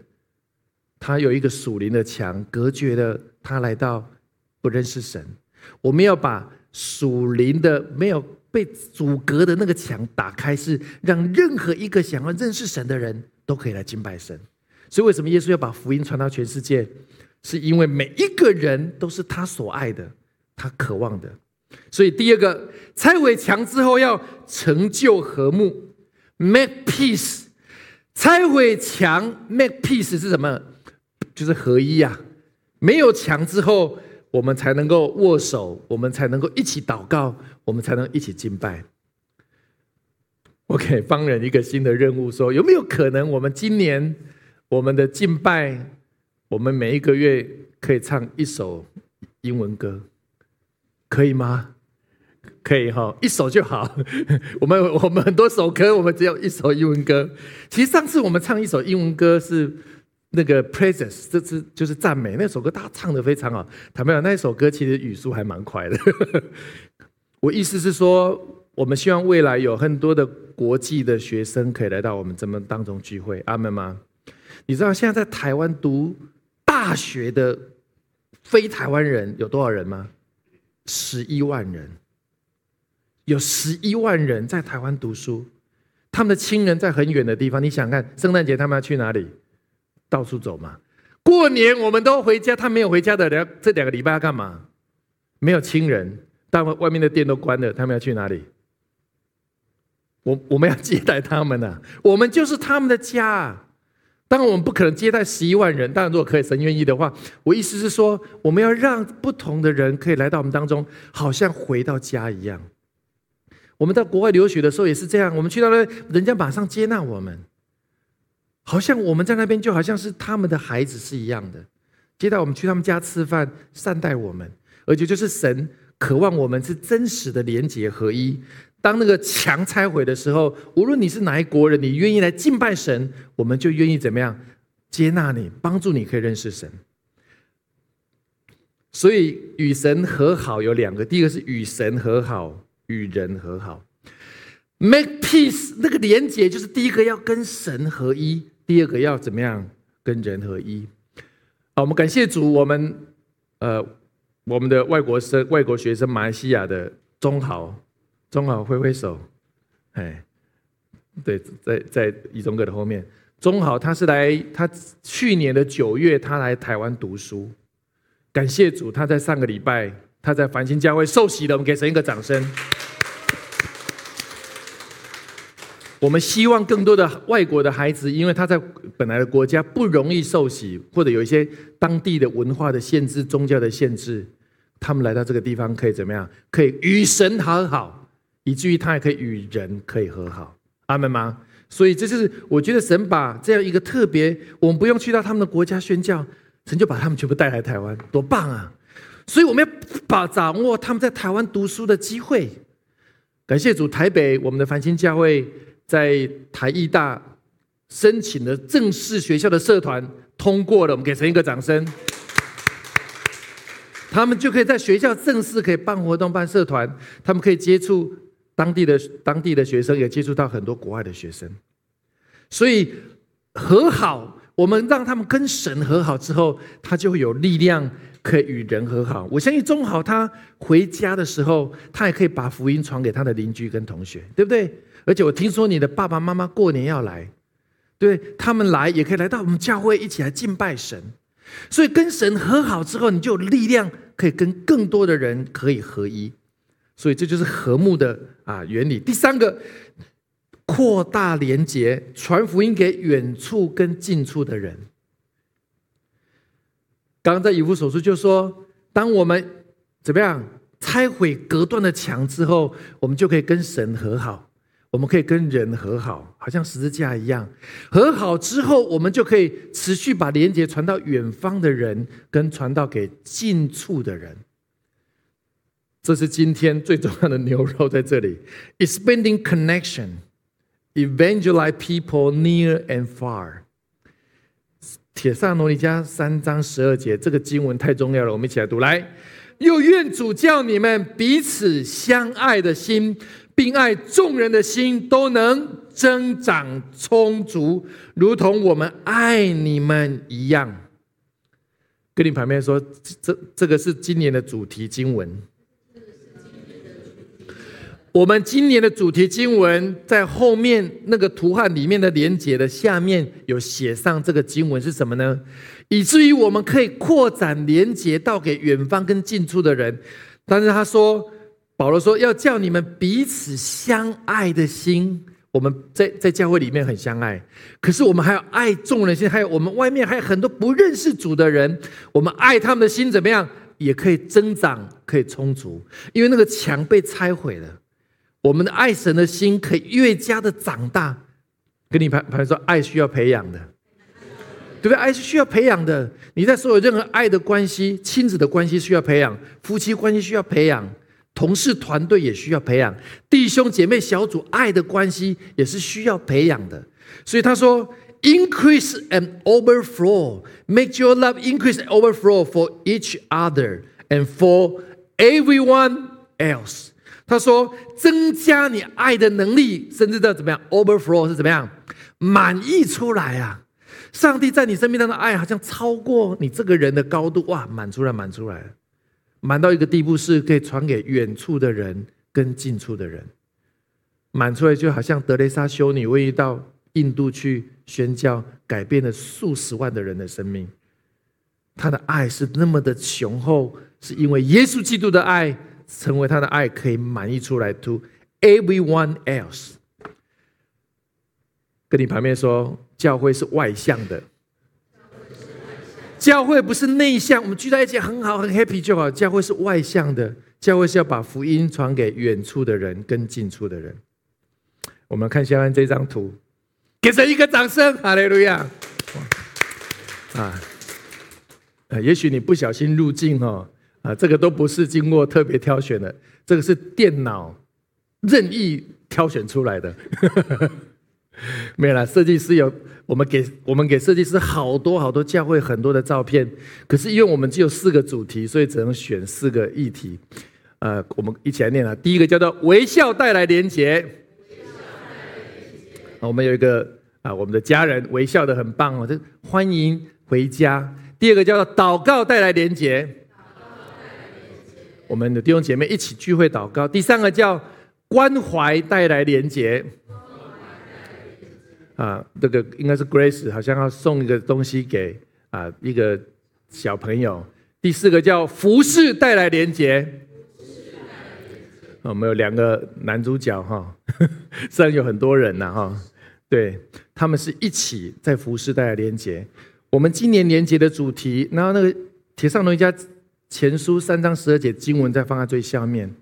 他有一个属灵的墙，隔绝了他来到不认识神。我们要把属灵的没有被阻隔的那个墙打开，是让任何一个想要认识神的人都可以来敬拜神。所以，为什么耶稣要把福音传到全世界？是因为每一个人都是他所爱的，他渴望的，所以第二个拆毁墙之后要成就和睦，make peace。拆毁墙，make peace 是什么？就是合一呀。没有墙之后，我们才能够握手，我们才能够一起祷告，我们才能一起敬拜。我给方人一个新的任务，说有没有可能，我们今年我们的敬拜？我们每一个月可以唱一首英文歌，可以吗？可以哈，一首就好。我们我们很多首歌，我们只有一首英文歌。其实上次我们唱一首英文歌是那个 praises，这次就是赞美那首歌，大家唱的非常好。坦白讲，那首歌其实语速还蛮快的。我意思是说，我们希望未来有很多的国际的学生可以来到我们这么当中聚会。阿门吗？你知道现在在台湾读？大学的非台湾人有多少人吗？十一万人，有十一万人在台湾读书，他们的亲人在很远的地方。你想看圣诞节他们要去哪里？到处走嘛。过年我们都回家，他没有回家的，两这两个礼拜要干嘛？没有亲人，但外面的店都关了，他们要去哪里？我我们要接待他们呢，我们就是他们的家。当然，我们不可能接待十一万人。当然，如果可以，神愿意的话，我意思是说，我们要让不同的人可以来到我们当中，好像回到家一样。我们到国外留学的时候也是这样，我们去到那，人家马上接纳我们，好像我们在那边就好像是他们的孩子是一样的，接待我们去他们家吃饭，善待我们，而且就是神渴望我们是真实的连结合一。当那个墙拆毁的时候，无论你是哪一国人，你愿意来敬拜神，我们就愿意怎么样接纳你，帮助你可以认识神。所以与神和好有两个，第一个是与神和好，与人和好。Make peace 那个连结就是第一个要跟神合一，第二个要怎么样跟人合一。好，我们感谢主，我们呃我们的外国生、外国学生，马来西亚的中豪。中豪挥挥手，哎，对，在在一中哥的后面。中豪他是来，他去年的九月他来台湾读书，感谢主，他在上个礼拜他在繁星教会受洗了，我们给神一个掌声。我们希望更多的外国的孩子，因为他在本来的国家不容易受洗，或者有一些当地的文化的限制、宗教的限制，他们来到这个地方可以怎么样？可以与神和好。以至于他也可以与人可以和好，阿门吗？所以这就是我觉得神把这样一个特别，我们不用去到他们的国家宣教，神就把他们全部带来台湾，多棒啊！所以我们要把掌握他们在台湾读书的机会。感谢主，台北我们的繁星教会在台艺大申请的正式学校的社团通过了，我们给陈一个掌声。他们就可以在学校正式可以办活动、办社团，他们可以接触。当地的当地的学生也接触到很多国外的学生，所以和好，我们让他们跟神和好之后，他就会有力量可以与人和好。我相信中好他回家的时候，他也可以把福音传给他的邻居跟同学，对不对？而且我听说你的爸爸妈妈过年要来，对他们来也可以来到我们教会一起来敬拜神。所以跟神和好之后，你就有力量可以跟更多的人可以合一。所以这就是和睦的啊原理。第三个，扩大连结，传福音给远处跟近处的人。刚刚在以弗所书就说，当我们怎么样拆毁隔断的墙之后，我们就可以跟神和好，我们可以跟人和好，好像十字架一样。和好之后，我们就可以持续把连接传到远方的人，跟传到给近处的人。这是今天最重要的牛肉在这里。Expanding connection, evangelize people near and far。铁萨罗尼迦三章十二节，这个经文太重要了，我们一起来读。来，又愿主叫你们彼此相爱的心，并爱众人的心都能增长充足，如同我们爱你们一样。跟你旁边说，这这个是今年的主题经文。我们今年的主题经文在后面那个图案里面的连接的下面有写上这个经文是什么呢？以至于我们可以扩展连接到给远方跟近处的人。但是他说，保罗说要叫你们彼此相爱的心。我们在在教会里面很相爱，可是我们还要爱众人心，还有我们外面还有很多不认识主的人，我们爱他们的心怎么样，也可以增长，可以充足，因为那个墙被拆毁了。我们的爱神的心可以越加的长大，跟你朋朋友说，爱需要培养的，对不对？爱是需要培养的。你在所有任何爱的关系、亲子的关系需要培养，夫妻关系需要培养，同事团队也需要培养，弟兄姐妹小组爱的关系也是需要培养的。所以他说，increase and overflow，make your love increase and overflow for each other and for everyone else。他说：“增加你爱的能力，甚至到怎么样？Overflow 是怎么样？满溢出来啊！上帝在你生命当中的爱，好像超过你这个人的高度，哇，满出来，满出来了，满到一个地步，是可以传给远处的人跟近处的人。满出来，就好像德雷莎修女为到印度去宣教，改变了数十万的人的生命。他的爱是那么的雄厚，是因为耶稣基督的爱。”成为他的爱可以满溢出来，to everyone else。跟你旁边说，教会是外向的。教会不是内向，我们聚在一起很好，很 happy 就好。教会是外向的，教会是要把福音传给远处的人跟近处的人。我们看下面这张图，给神一个掌声，哈利路亚！啊，也许你不小心入境哦，啊，这个都不是经过特别挑选的，这个是电脑任意挑选出来的。没有了，设计师有我们给我们给设计师好多好多教会很多的照片，可是因为我们只有四个主题，所以只能选四个议题。呃，我们一起来念啊，第一个叫做微笑带来连结。我们有一个啊，我们的家人微笑的很棒哦，就欢迎回家。第二个叫做祷告带来连结。我们的弟兄姐妹一起聚会祷告。第三个叫关怀带来连结。啊，这个应该是 Grace，好像要送一个东西给啊一个小朋友。第四个叫服饰带来连接。我们有两个男主角哈，虽然有很多人呐哈，对他们是一起在服饰带来连接。我们今年连结的主题，然后那个铁上龙一家前书三章十二节经文再放在最下面。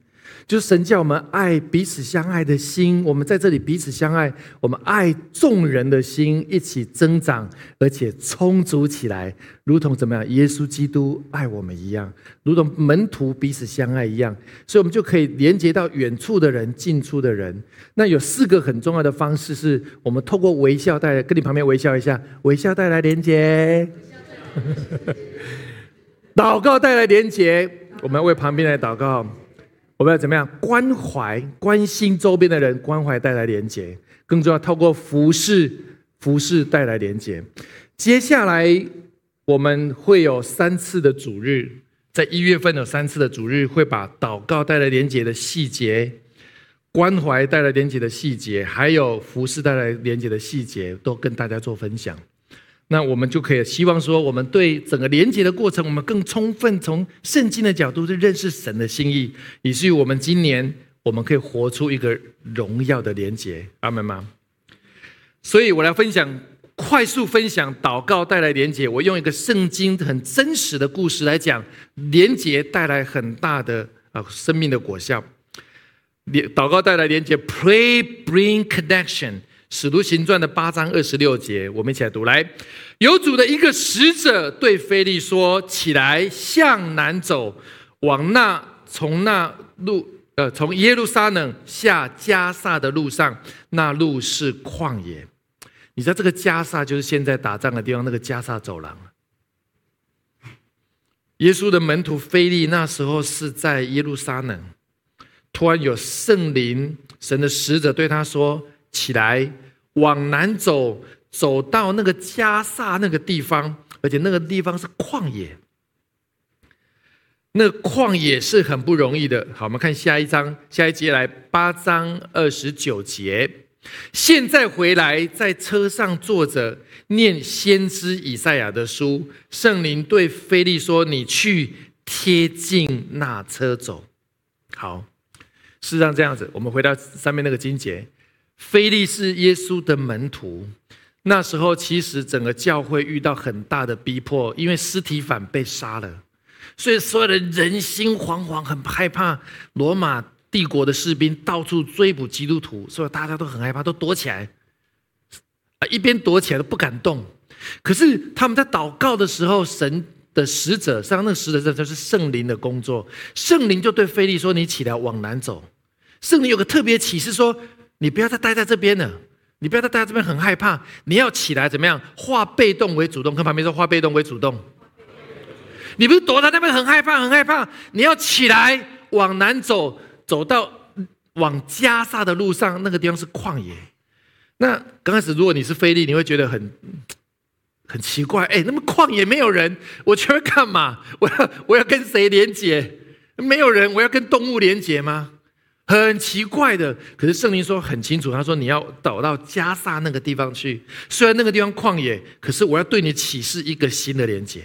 就是神叫我们爱彼此相爱的心，我们在这里彼此相爱，我们爱众人的心一起增长，而且充足起来，如同怎么样？耶稣基督爱我们一样，如同门徒彼此相爱一样，所以我们就可以连接到远处的人、近处的人。那有四个很重要的方式，是我们透过微笑带来，跟你旁边微笑一下，微笑带来连接，祷告带来连接，我们为旁边来祷告。我们要怎么样关怀、关心周边的人？关怀带来连结，更重要，透过服饰、服饰带来连结。接下来我们会有三次的主日，在一月份有三次的主日，会把祷告带来连结的细节、关怀带来连结的细节，还有服饰带来连结的细节，都跟大家做分享。那我们就可以希望说，我们对整个连接的过程，我们更充分从圣经的角度去认识神的心意，以至于我们今年我们可以活出一个荣耀的连接。阿门吗？所以我来分享，快速分享祷告带来连接。我用一个圣经很真实的故事来讲，连接带来很大的啊生命的果效。连祷告带来连接，Pray bring connection。使徒行传的八章二十六节，我们一起来读。来，有主的一个使者对菲利说：“起来，向南走，往那从那路，呃，从耶路撒冷下加萨的路上，那路是旷野。你知道这个加萨就是现在打仗的地方，那个加萨走廊。耶稣的门徒菲利那时候是在耶路撒冷，突然有圣灵，神的使者对他说。”起来，往南走，走到那个加萨那个地方，而且那个地方是旷野。那旷野是很不容易的。好，我们看下一章，下一节来八章二十九节。现在回来，在车上坐着念先知以赛亚的书。圣灵对菲利说：“你去贴近那车走。”好，事实上这样子。我们回到上面那个经节。菲利是耶稣的门徒，那时候其实整个教会遇到很大的逼迫，因为尸体反被杀了，所以所有的人心惶惶，很害怕罗马帝国的士兵到处追捕基督徒，所以大家都很害怕，都躲起来，啊，一边躲起来都不敢动。可是他们在祷告的时候，神的使者，上那个使者就是圣灵的工作，圣灵就对菲利说：“你起来往南走。”圣灵有个特别启示说。你不要再待在这边了，你不要再待在这边，很害怕。你要起来，怎么样？化被动为主动，跟旁边说化被动为主动。你不是躲在那边很害怕，很害怕。你要起来，往南走，走到往加沙的路上，那个地方是旷野。那刚开始，如果你是菲利，你会觉得很很奇怪。哎，那么旷野没有人，我去干嘛？我要我要跟谁连接？没有人，我要跟动物连接吗？很奇怪的，可是圣灵说很清楚，他说你要走到加萨那个地方去，虽然那个地方旷野，可是我要对你启示一个新的连接。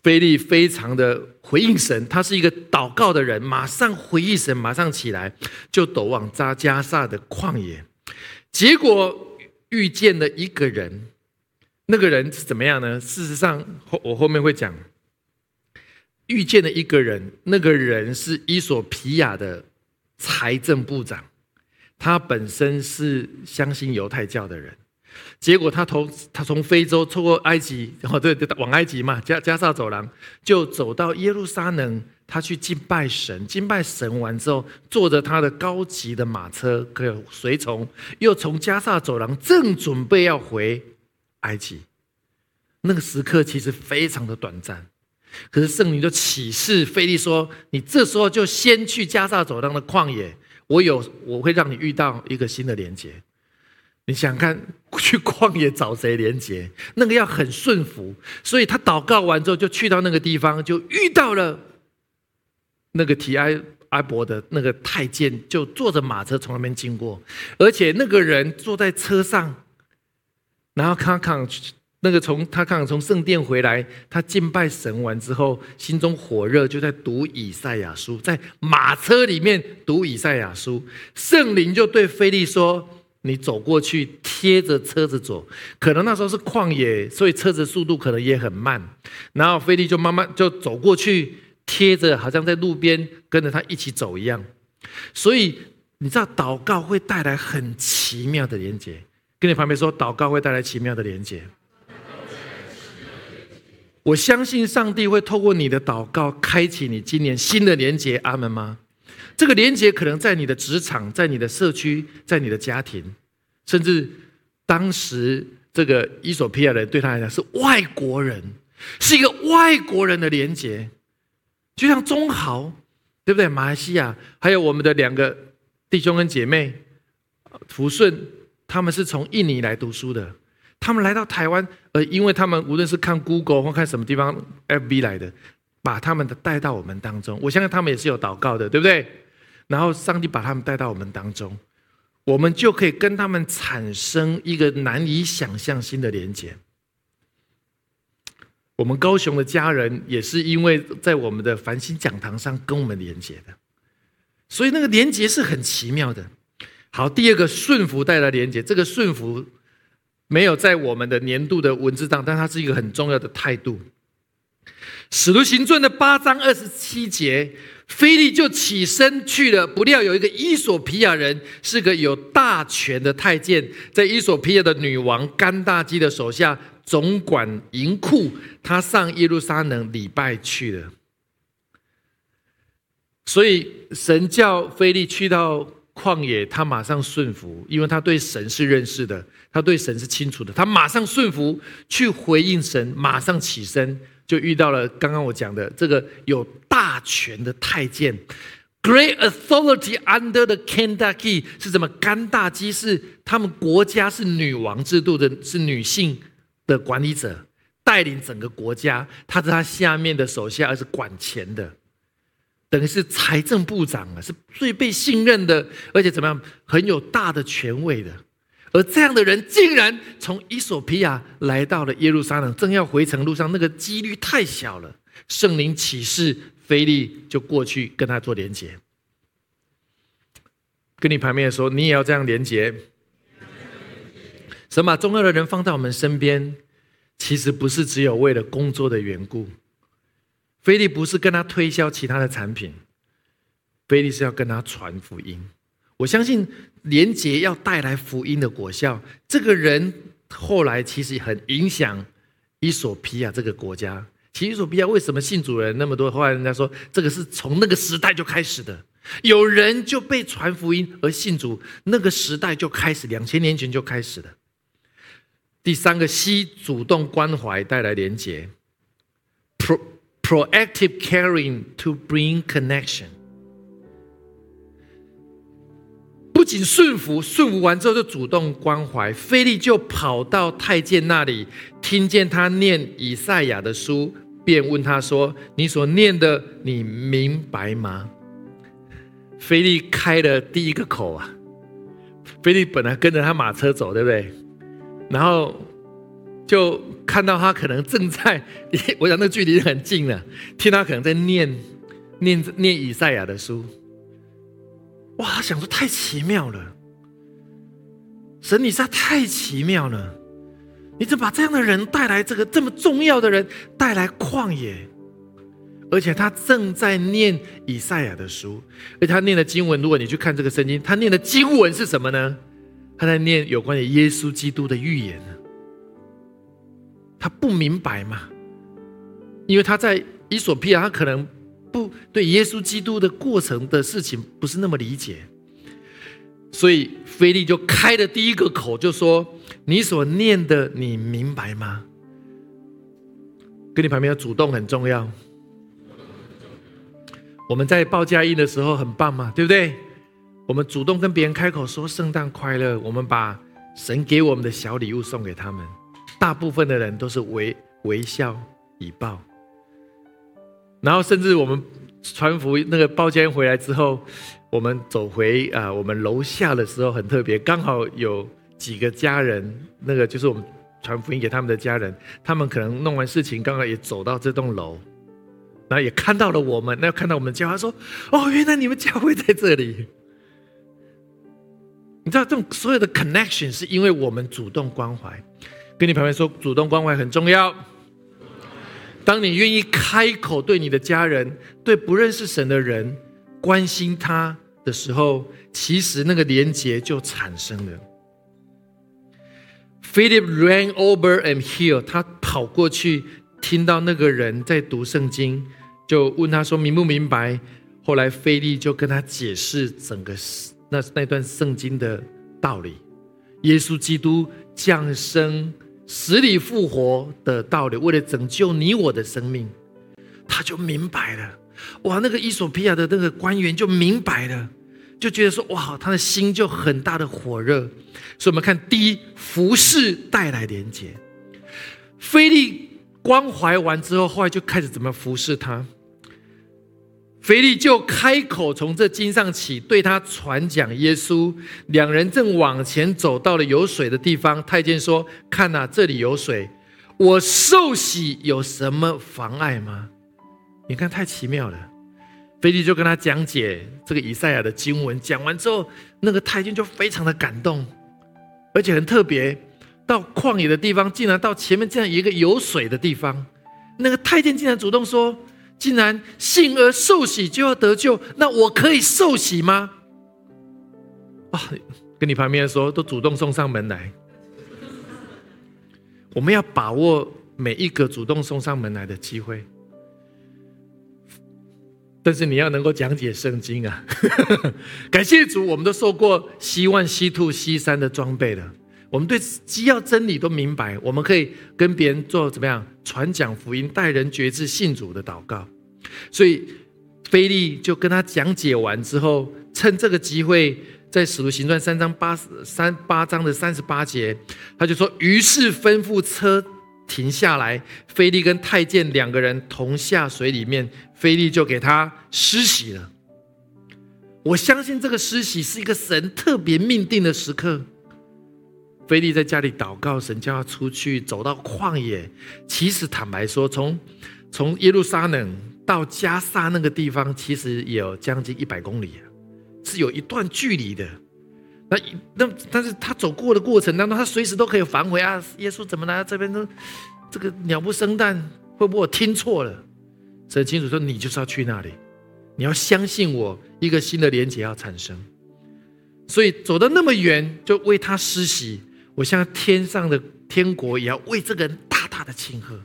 菲利非常的回应神，他是一个祷告的人，马上回应神，马上起来就走往扎加萨的旷野。结果遇见了一个人，那个人是怎么样呢？事实上，后我后面会讲，遇见了一个人，那个人是伊索皮亚的财政部长，他本身是相信犹太教的人。结果他从他从非洲透过埃及，然后对对往埃及嘛，加加萨走廊就走到耶路撒冷，他去敬拜神，敬拜神完之后，坐着他的高级的马车，跟随从，又从加萨走廊正准备要回埃及。那个时刻其实非常的短暂，可是圣灵就启示菲利说：“你这时候就先去加萨走廊的旷野，我有我会让你遇到一个新的连接。”你想看去旷野找谁连接？那个要很顺服，所以他祷告完之后就去到那个地方，就遇到了那个提埃埃伯的那个太监，就坐着马车从那边经过，而且那个人坐在车上，然后看看那个从他看从圣殿回来，他敬拜神完之后，心中火热，就在读以赛亚书，在马车里面读以赛亚书，圣灵就对菲利说。你走过去，贴着车子走，可能那时候是旷野，所以车子速度可能也很慢。然后菲利就慢慢就走过去，贴着，好像在路边跟着他一起走一样。所以你知道，祷告会带来很奇妙的连接。跟你旁边说，祷告会带来奇妙的连接。我相信上帝会透过你的祷告，开启你今年新的连接。阿门吗？这个连接可能在你的职场，在你的社区，在你的家庭，甚至当时这个伊索皮亚人对他来讲是外国人，是一个外国人的连接，就像中豪，对不对？马来西亚还有我们的两个弟兄跟姐妹福顺，他们是从印尼来读书的，他们来到台湾，呃，因为他们无论是看 Google 或看什么地方 FB 来的，把他们的带到我们当中，我相信他们也是有祷告的，对不对？然后上帝把他们带到我们当中，我们就可以跟他们产生一个难以想象新的连接。我们高雄的家人也是因为在我们的繁星讲堂上跟我们连接的，所以那个连接是很奇妙的。好，第二个顺服带来连接，这个顺服没有在我们的年度的文字上，但它是一个很重要的态度。使徒行传的八章二十七节。菲利就起身去了，不料有一个伊索皮亚人，是个有大权的太监，在伊索皮亚的女王甘大基的手下总管银库。他上耶路撒冷礼拜去了，所以神叫菲利去到旷野，他马上顺服，因为他对神是认识的，他对神是清楚的，他马上顺服去回应神，马上起身。就遇到了刚刚我讲的这个有大权的太监，Great authority under the Kentucky 是什么？甘大基是他们国家是女王制度的，是女性的管理者，带领整个国家，他是他下面的手下，而是管钱的，等于是财政部长啊，是最被信任的，而且怎么样，很有大的权位的。而这样的人竟然从伊索比亚来到了耶路撒冷，正要回城路上，那个几率太小了。圣灵启示，菲利就过去跟他做连接。跟你旁边说，你也要这样连接。神把重要的人放在我们身边，其实不是只有为了工作的缘故。菲利不是跟他推销其他的产品，菲利是要跟他传福音。我相信廉洁要带来福音的果效。这个人后来其实很影响伊索比亚这个国家。其实伊索比亚为什么信主人那么多？后来人家说，这个是从那个时代就开始的。有人就被传福音而信主，那个时代就开始，两千年前就开始了。第三个西主动关怀带来连结 proactive caring to bring connection。不仅顺服，顺服完之后就主动关怀。菲利就跑到太监那里，听见他念以赛亚的书，便问他说：“你所念的，你明白吗？”菲利开了第一个口啊！菲利本来跟着他马车走，对不对？然后就看到他可能正在，我想那距离很近了，听他可能在念念念以赛亚的书。哇，他，想，说太奇妙了。神，你实在太奇妙了！你怎么把这样的人带来这个这么重要的人带来旷野？而且他正在念以赛亚的书，而他念的经文，如果你去看这个圣经，他念的经文是什么呢？他在念有关于耶稣基督的预言呢。他不明白嘛？因为他在伊索比亚，他可能不对耶稣基督的过程的事情不是那么理解，所以菲利就开的第一个口就说：“你所念的，你明白吗？”跟你旁边的主动很重要。我们在报佳音的时候很棒嘛，对不对？我们主动跟别人开口说圣诞快乐，我们把神给我们的小礼物送给他们。大部分的人都是微微笑以报，然后甚至我们传福那个包间回来之后，我们走回啊我们楼下的时候很特别，刚好有几个家人，那个就是我们传福音给他们的家人，他们可能弄完事情，刚好也走到这栋楼。然后也看到了我们，那看到我们教会说：“哦，原来你们教会在这里。”你知道这种所有的 connection 是因为我们主动关怀。跟你朋友说，主动关怀很重要。当你愿意开口对你的家人、对不认识神的人关心他的时候，其实那个连结就产生了。Philip ran over and here，他跑过去，听到那个人在读圣经。就问他说明不明白？后来菲利就跟他解释整个那那段圣经的道理，耶稣基督降生、死里复活的道理，为了拯救你我的生命，他就明白了。哇，那个伊索比亚的那个官员就明白了，就觉得说哇，他的心就很大的火热。所以，我们看第一，服饰带来连接。菲利关怀完之后，后来就开始怎么服侍他。腓力就开口从这经上起，对他传讲耶稣。两人正往前走到了有水的地方，太监说：“看呐，这里有水，我受洗有什么妨碍吗？”你看，太奇妙了。腓力就跟他讲解这个以赛亚的经文，讲完之后，那个太监就非常的感动，而且很特别，到旷野的地方，竟然到前面这样一个有水的地方，那个太监竟然主动说。竟然信而受洗就要得救，那我可以受洗吗？啊，跟你旁边的说，都主动送上门来。我们要把握每一个主动送上门来的机会，但是你要能够讲解圣经啊！感谢主，我们都受过西万西兔西山的装备了，我们对基要真理都明白，我们可以跟别人做怎么样？传讲福音、带人觉知信主的祷告，所以菲利就跟他讲解完之后，趁这个机会，在使徒行传三章八三八章的三十八节，他就说：“于是吩咐车停下来，菲利跟太监两个人同下水里面，菲利就给他施洗了。我相信这个施洗是一个神特别命定的时刻。”菲利在家里祷告，神叫他出去，走到旷野。其实坦白说，从从耶路撒冷到加沙那个地方，其实也有将近一百公里，是有一段距离的。那那但是他走过的过程当中，他随时都可以反悔啊！耶稣怎么来到这边都这个鸟不生蛋，会不会我听错了？神清楚说，你就是要去那里，你要相信我，一个新的连结要产生。所以走到那么远，就为他施洗。我像天上的天国也要为这个人大大的庆贺。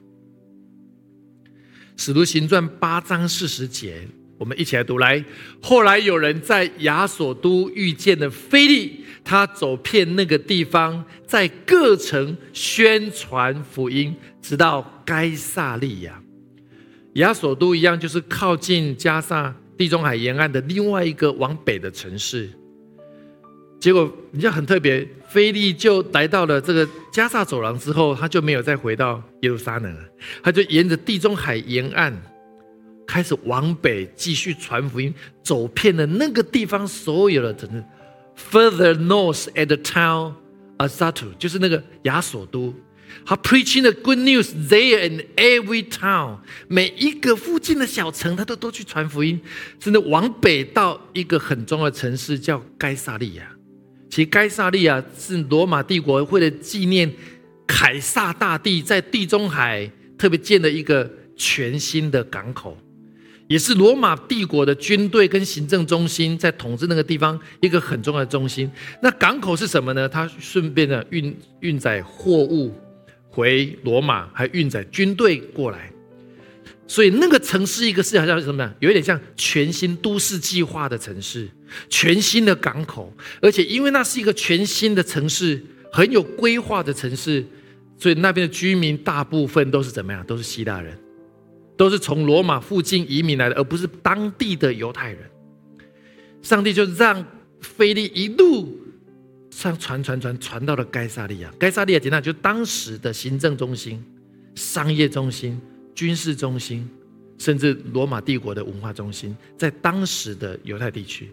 使徒行传八章四十节，我们一起来读来。后来有人在亚索都遇见了菲利，他走遍那个地方，在各城宣传福音，直到该萨利亚。亚索都一样，就是靠近加萨地中海沿岸的另外一个往北的城市。结果，你就很特别，菲利就来到了这个加萨走廊之后，他就没有再回到耶路撒冷了，他就沿着地中海沿岸开始往北继续传福音，走遍了那个地方所有的城市。Further north at the town azatu 就是那个亚索都，他 preaching the good news there in every town，每一个附近的小城，他都都去传福音，甚至往北到一个很重要的城市叫该萨利亚。其实该萨利亚是罗马帝国为了纪念凯撒大帝在地中海特别建的一个全新的港口，也是罗马帝国的军队跟行政中心在统治那个地方一个很重要的中心。那港口是什么呢？它顺便的运运载货物回罗马，还运载军队过来。所以那个城市，一个是好像什么呢？有一点像全新都市计划的城市，全新的港口，而且因为那是一个全新的城市，很有规划的城市，所以那边的居民大部分都是怎么样？都是希腊人，都是从罗马附近移民来的，而不是当地的犹太人。上帝就让菲利一路上传传传传到了该萨利亚。该萨利亚简单就当时的行政中心、商业中心。军事中心，甚至罗马帝国的文化中心，在当时的犹太地区，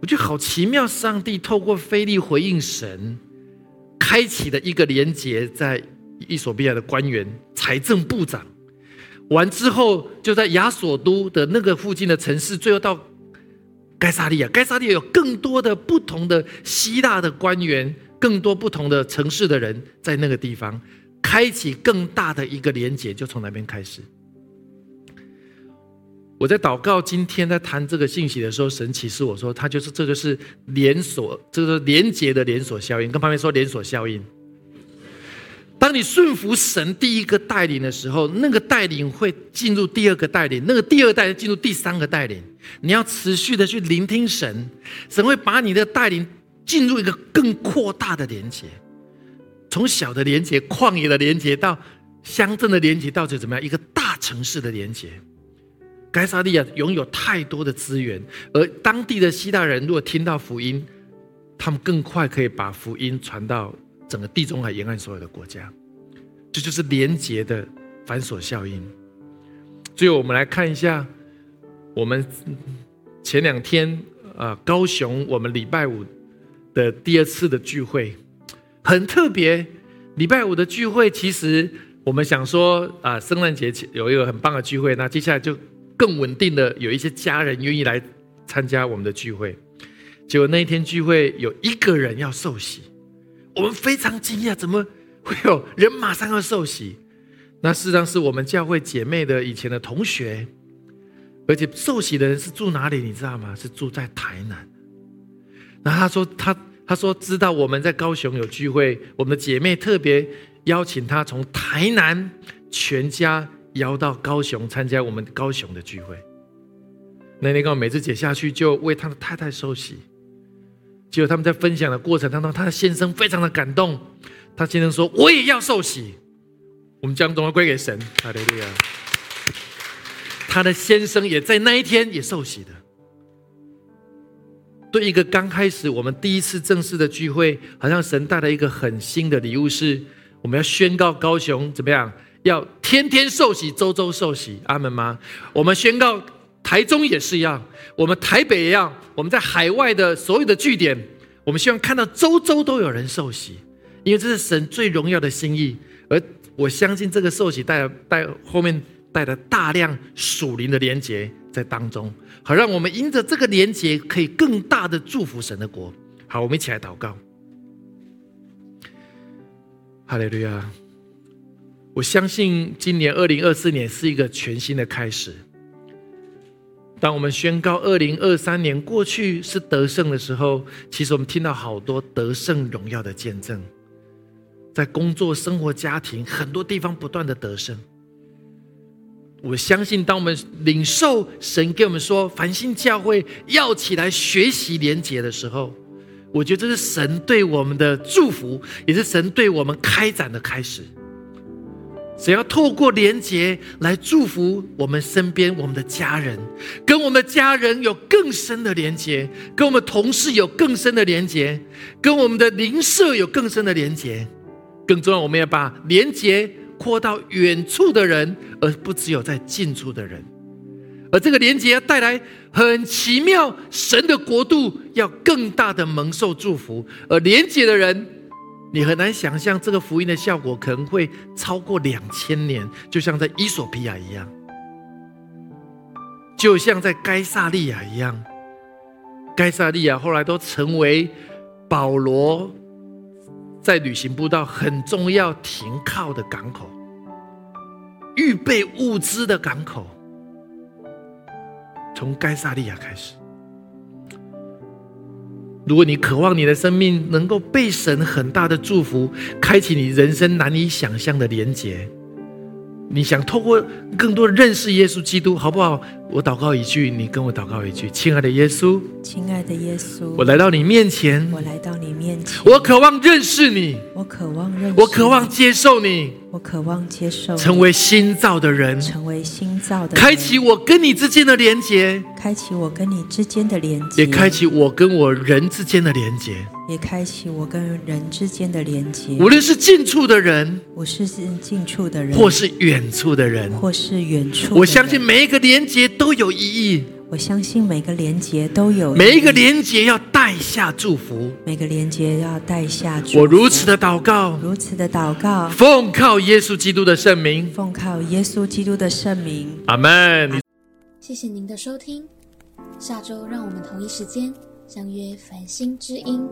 我觉得好奇妙。上帝透过菲利回应神，开启了一个连接，在伊索比亚的官员、财政部长，完之后就在亚索都的那个附近的城市，最后到该萨利亚。该萨利亚有更多的不同的希腊的官员，更多不同的城市的人在那个地方。开启更大的一个连接，就从那边开始。我在祷告，今天在谈这个信息的时候，神启示我说，他就是这个是连锁，这个连接的连锁效应。跟旁边说连锁效应。当你顺服神第一个带领的时候，那个带领会进入第二个带领，那个第二代进入第三个带领。你要持续的去聆听神，神会把你的带领进入一个更扩大的连接。从小的连接、旷野的连接，到乡镇的连接，到这怎么样？一个大城市的连接。该萨利亚拥有太多的资源，而当地的希腊人如果听到福音，他们更快可以把福音传到整个地中海沿岸所有的国家。这就是连接的繁琐效应。最后，我们来看一下我们前两天啊，高雄我们礼拜五的第二次的聚会。很特别，礼拜五的聚会，其实我们想说啊，圣诞节有一个很棒的聚会，那接下来就更稳定的有一些家人愿意来参加我们的聚会。结果那一天聚会有一个人要受洗，我们非常惊讶，怎么会有人马上要受洗？那事实上是我们教会姐妹的以前的同学，而且受洗的人是住哪里？你知道吗？是住在台南。然后他说他。他说：“知道我们在高雄有聚会，我们的姐妹特别邀请他从台南全家邀到高雄参加我们高雄的聚会。那天刚好美智姐下去就为他的太太受洗，结果他们在分享的过程当中，他的先生非常的感动。他先生说：‘我也要受洗。’我们将荣耀归给神，哈利路亚。他的先生也在那一天也受洗的。”对一个刚开始我们第一次正式的聚会，好像神带来一个很新的礼物，是我们要宣告高雄怎么样？要天天受洗，周周受洗，阿门吗？我们宣告台中也是一样，我们台北一样，我们在海外的所有的据点，我们希望看到周周都有人受洗，因为这是神最荣耀的心意。而我相信这个受洗带带后面带了大量属灵的连结在当中。好，让我们因着这个连结，可以更大的祝福神的国。好，我们一起来祷告。哈利路亚！我相信今年二零二四年是一个全新的开始。当我们宣告二零二三年过去是得胜的时候，其实我们听到好多得胜荣耀的见证，在工作、生活、家庭很多地方不断的得胜。我相信，当我们领受神给我们说繁星教会要起来学习连结的时候，我觉得这是神对我们的祝福，也是神对我们开展的开始。只要透过连结来祝福我们身边我们的家人，跟我们的家人有更深的连结，跟我们同事有更深的连结，跟我们的邻舍有更深的连结。更重要，我们要把连结。扩到远处的人，而不只有在近处的人。而这个连接要带来很奇妙，神的国度要更大的蒙受祝福。而连接的人，你很难想象这个福音的效果可能会超过两千年，就像在伊索比亚一样，就像在该萨利亚一样。该萨利亚后来都成为保罗在旅行步道很重要停靠的港口，预备物资的港口。从该萨利亚开始，如果你渴望你的生命能够被神很大的祝福，开启你人生难以想象的连结。你想透过更多认识耶稣基督，好不好？我祷告一句，你跟我祷告一句，亲爱的耶稣，亲爱的耶稣，我来到你面前，我来到你面前，我渴望认识你，我渴望认识，我渴望接受你，我渴望接受，成为新造的人，成为新造的，开启我跟你之间的连结，开启我跟你之间的连接，也开启我跟我人之间的连结，也开启我跟人之间的连接。无论是近处的人，我是近处的人，或是远处的人，或是远处，我相信每一个连接都有意义。我相信每个连接都有每一个连接要带下祝福，每个连接要带下祝福。我如此的祷告，如此的祷告，奉靠耶稣基督的圣名，奉靠耶稣基督的圣名。阿门。谢谢您的收听，下周让我们同一时间相约繁星之音。